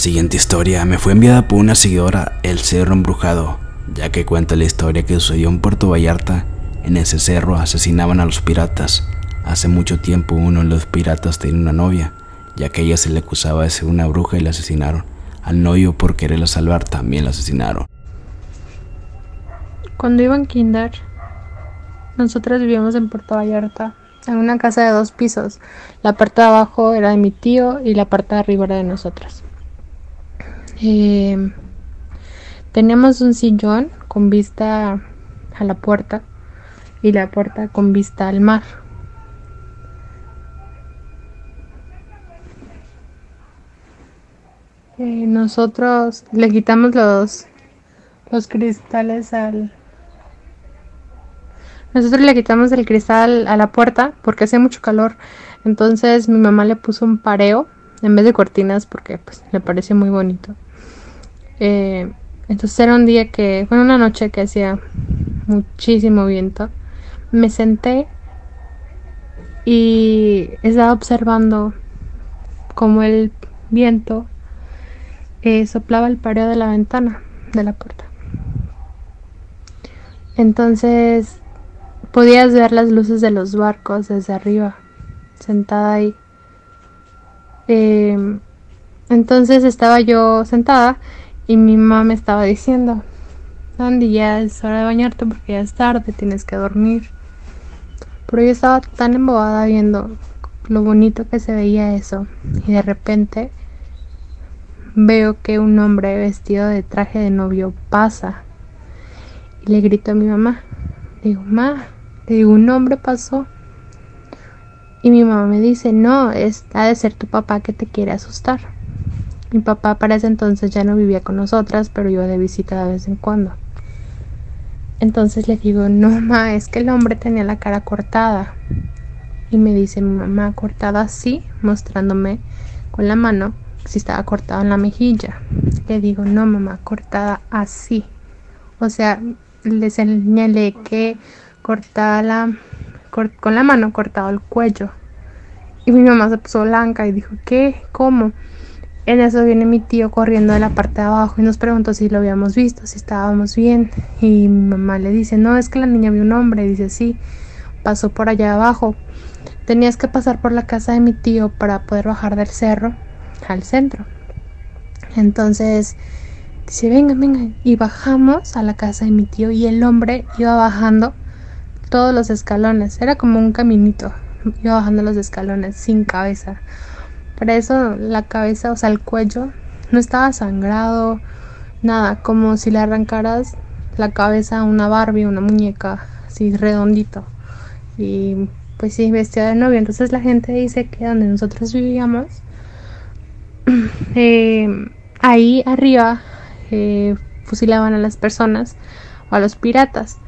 siguiente historia me fue enviada por una seguidora El Cerro Embrujado, ya que cuenta la historia que sucedió en Puerto Vallarta. En ese cerro asesinaban a los piratas. Hace mucho tiempo uno de los piratas tenía una novia, ya que ella se le acusaba de ser una bruja y la asesinaron. Al novio por quererla salvar también la asesinaron. Cuando iba en kinder, nosotros vivíamos en Puerto Vallarta, en una casa de dos pisos. La parte de abajo era de mi tío y la parte de arriba era de nosotras. Eh, teníamos un sillón con vista a la puerta y la puerta con vista al mar. Eh, nosotros le quitamos los, los cristales al... Nosotros le quitamos el cristal a la puerta porque hace mucho calor. Entonces mi mamá le puso un pareo en vez de cortinas porque pues le pareció muy bonito. Eh, entonces era un día que, fue una noche que hacía muchísimo viento. Me senté y estaba observando cómo el viento eh, soplaba el pareo de la ventana de la puerta. Entonces podías ver las luces de los barcos desde arriba, sentada ahí. Em, entonces estaba yo sentada y mi mamá me estaba diciendo, Andy, ya es hora de bañarte porque ya es tarde, tienes que dormir. Pero yo estaba tan embobada viendo lo bonito que se veía eso y de repente veo que un hombre vestido de traje de novio pasa y le grito a mi mamá. Digo, ma, le digo, un hombre pasó. Y mi mamá me dice, no, es, ha de ser tu papá que te quiere asustar. Mi papá para ese entonces ya no vivía con nosotras, pero iba de visita de vez en cuando. Entonces le digo, no, ma, es que el hombre tenía la cara cortada. Y me dice mi mamá, cortada así, mostrándome con la mano si estaba cortado en la mejilla. Le digo, no, mamá, cortada así. O sea, le señalé que cortaba la, con la mano cortado el cuello. Y mi mamá se puso blanca y dijo, ¿qué? ¿Cómo? En eso viene mi tío corriendo de la parte de abajo y nos preguntó si lo habíamos visto, si estábamos bien. Y mi mamá le dice, no, es que la niña vio un hombre. Dice, sí, pasó por allá abajo. Tenías que pasar por la casa de mi tío para poder bajar del cerro al centro. Entonces dice, venga, venga. Y bajamos a la casa de mi tío y el hombre iba bajando todos los escalones. Era como un caminito. Iba bajando los escalones sin cabeza. Por eso la cabeza, o sea, el cuello no estaba sangrado, nada, como si le arrancaras la cabeza a una Barbie, una muñeca, así redondito. Y pues sí, vestida de novio. Entonces la gente dice que donde nosotros vivíamos eh, ahí arriba eh, fusilaban a las personas o a los piratas.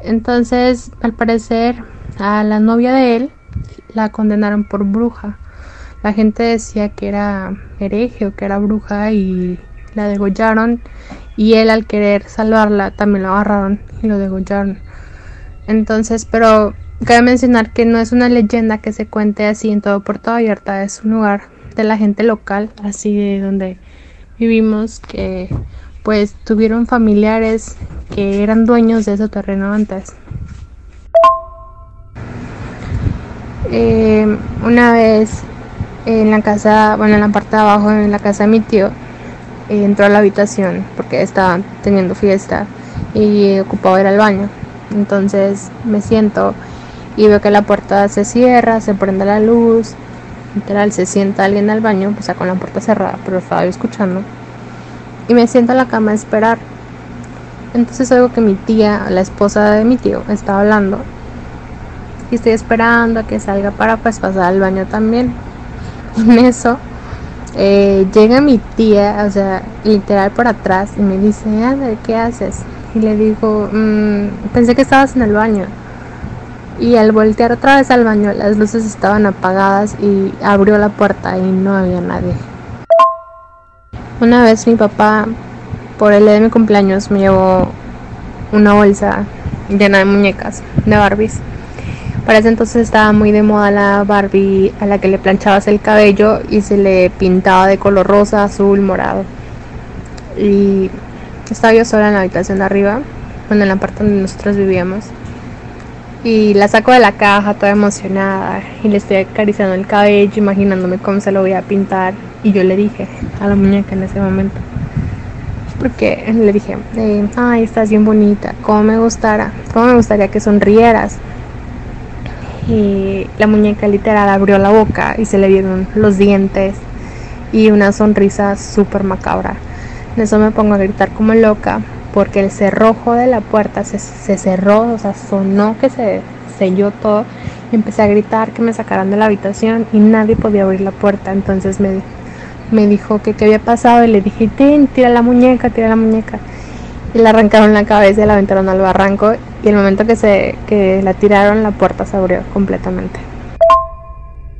Entonces, al parecer, a la novia de él la condenaron por bruja. La gente decía que era hereje o que era bruja y la degollaron. Y él, al querer salvarla, también lo agarraron y lo degollaron. Entonces, pero cabe mencionar que no es una leyenda que se cuente así en todo Puerto Vallarta, es un lugar de la gente local, así de donde vivimos, que pues tuvieron familiares que eran dueños de ese terreno antes. Eh, una vez en la casa, bueno, en la parte de abajo, en la casa de mi tío, entró a la habitación porque estaba teniendo fiesta y ocupaba ir al baño. Entonces me siento y veo que la puerta se cierra, se prende la luz literal se sienta alguien al baño, pues con la puerta cerrada, pero estaba yo escuchando. Y me siento a la cama a esperar. Entonces oigo que mi tía, la esposa de mi tío, está hablando. Y estoy esperando a que salga para pues pasar al baño también. En eso eh, llega mi tía, o sea, literal por atrás, y me dice, ¿qué haces? Y le digo, mm, pensé que estabas en el baño y al voltear otra vez al baño las luces estaban apagadas y abrió la puerta y no había nadie. Una vez mi papá, por el día de mi cumpleaños, me llevó una bolsa llena de muñecas, de Barbies. Para ese entonces estaba muy de moda la Barbie a la que le planchabas el cabello y se le pintaba de color rosa, azul, morado. Y estaba yo sola en la habitación de arriba, bueno, en la parte donde nosotros vivíamos. Y la saco de la caja toda emocionada y le estoy acariciando el cabello, imaginándome cómo se lo voy a pintar. Y yo le dije a la muñeca en ese momento, porque le dije, eh, ay, estás bien bonita, cómo me gustara, cómo me gustaría que sonrieras. Y la muñeca literal abrió la boca y se le vieron los dientes y una sonrisa súper macabra. En eso me pongo a gritar como loca porque el cerrojo de la puerta se, se, cerró, o sea, sonó que se selló todo y empecé a gritar que me sacaran de la habitación y nadie podía abrir la puerta. Entonces me, me dijo que qué había pasado y le dije, tira la muñeca, tira la muñeca. Y le arrancaron la cabeza y la aventaron al barranco y el momento que, se, que la tiraron la puerta se abrió completamente.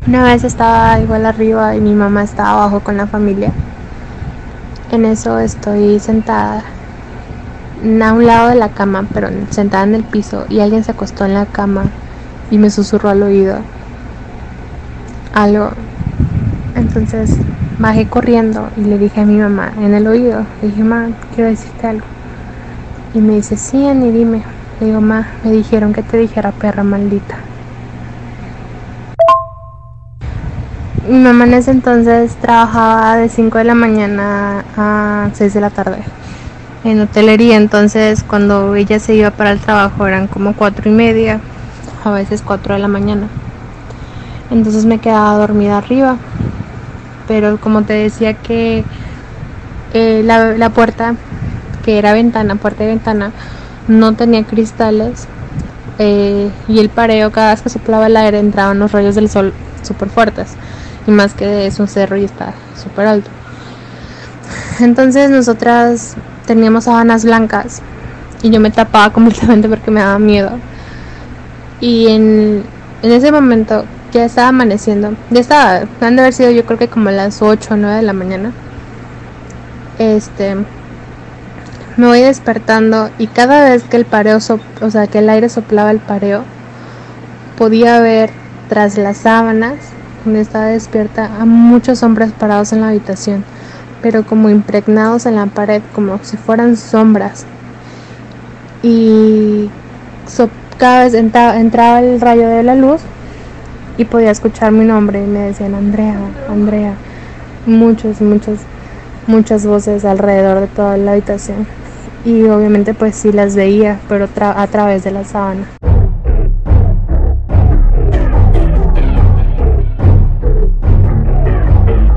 Una vez estaba igual arriba y mi mamá estaba abajo con la familia. En eso estoy sentada a un lado de la cama, pero sentada en el piso y alguien se acostó en la cama y me susurró al oído algo. Entonces bajé corriendo y le dije a mi mamá en el oído, le dije, mamá, quiero decirte algo. Y me dice, sí, Ani, dime. Le digo, ma, me dijeron que te dijera perra maldita. Mi mamá en ese entonces trabajaba de 5 de la mañana a 6 de la tarde en hotelería, entonces cuando ella se iba para el trabajo eran como 4 y media, a veces 4 de la mañana. Entonces me quedaba dormida arriba, pero como te decía que eh, la, la puerta, que era ventana, puerta y ventana, no tenía cristales eh, y el pareo cada vez que soplaba el aire entraban los rayos del sol súper fuertes y más que es un cerro y está súper alto entonces nosotras teníamos sábanas blancas y yo me tapaba completamente porque me daba miedo. Y en, en ese momento ya estaba amaneciendo ya estaba, han de haber sido yo creo que como las 8 o 9 de la mañana este me voy despertando y cada vez que el pareo, o sea, que el aire soplaba el pareo, podía ver tras las sábanas, donde estaba despierta, a muchos hombres parados en la habitación, pero como impregnados en la pared, como si fueran sombras. Y cada vez entraba el rayo de la luz y podía escuchar mi nombre y me decían Andrea, Andrea, muchos, muchos, muchas voces alrededor de toda la habitación y obviamente pues sí las veía, pero a través de la sábana.